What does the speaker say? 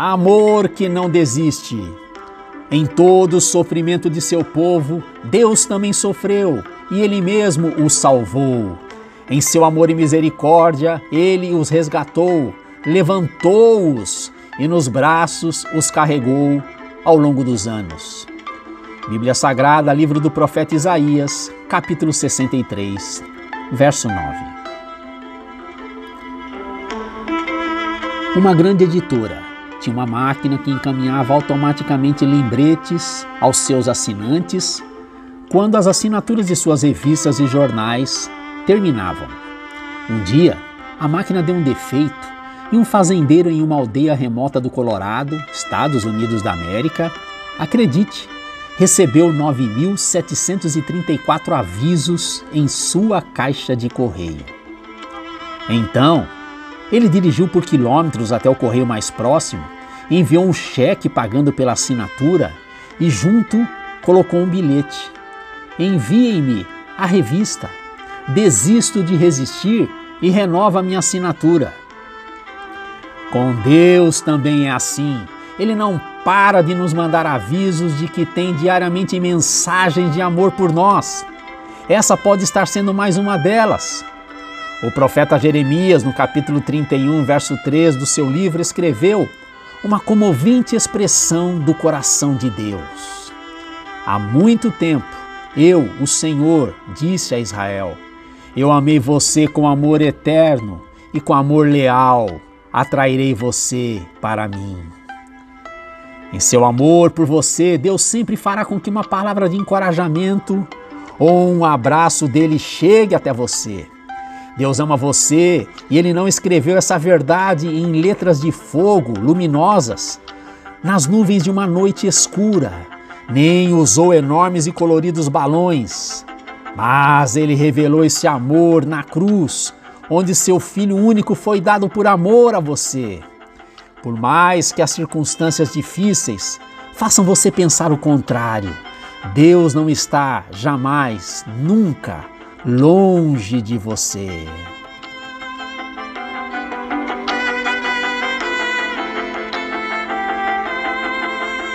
Amor que não desiste. Em todo o sofrimento de seu povo, Deus também sofreu e Ele mesmo os salvou. Em seu amor e misericórdia, Ele os resgatou, levantou-os e nos braços os carregou ao longo dos anos. Bíblia Sagrada, livro do profeta Isaías, capítulo 63, verso 9. Uma grande editora tinha uma máquina que encaminhava automaticamente lembretes aos seus assinantes quando as assinaturas de suas revistas e jornais terminavam. Um dia, a máquina deu um defeito e um fazendeiro em uma aldeia remota do Colorado, Estados Unidos da América, acredite, recebeu 9.734 avisos em sua caixa de correio. Então, ele dirigiu por quilômetros até o correio mais próximo, enviou um cheque pagando pela assinatura e, junto, colocou um bilhete. Enviem-me a revista. Desisto de resistir e renova minha assinatura. Com Deus também é assim. Ele não para de nos mandar avisos de que tem diariamente mensagens de amor por nós. Essa pode estar sendo mais uma delas. O profeta Jeremias, no capítulo 31, verso 3 do seu livro, escreveu uma comovente expressão do coração de Deus. Há muito tempo, eu, o Senhor, disse a Israel: Eu amei você com amor eterno e com amor leal atrairei você para mim. Em seu amor por você, Deus sempre fará com que uma palavra de encorajamento ou um abraço dele chegue até você. Deus ama você e ele não escreveu essa verdade em letras de fogo luminosas nas nuvens de uma noite escura, nem usou enormes e coloridos balões, mas ele revelou esse amor na cruz onde seu filho único foi dado por amor a você. Por mais que as circunstâncias difíceis façam você pensar o contrário, Deus não está jamais, nunca longe de você.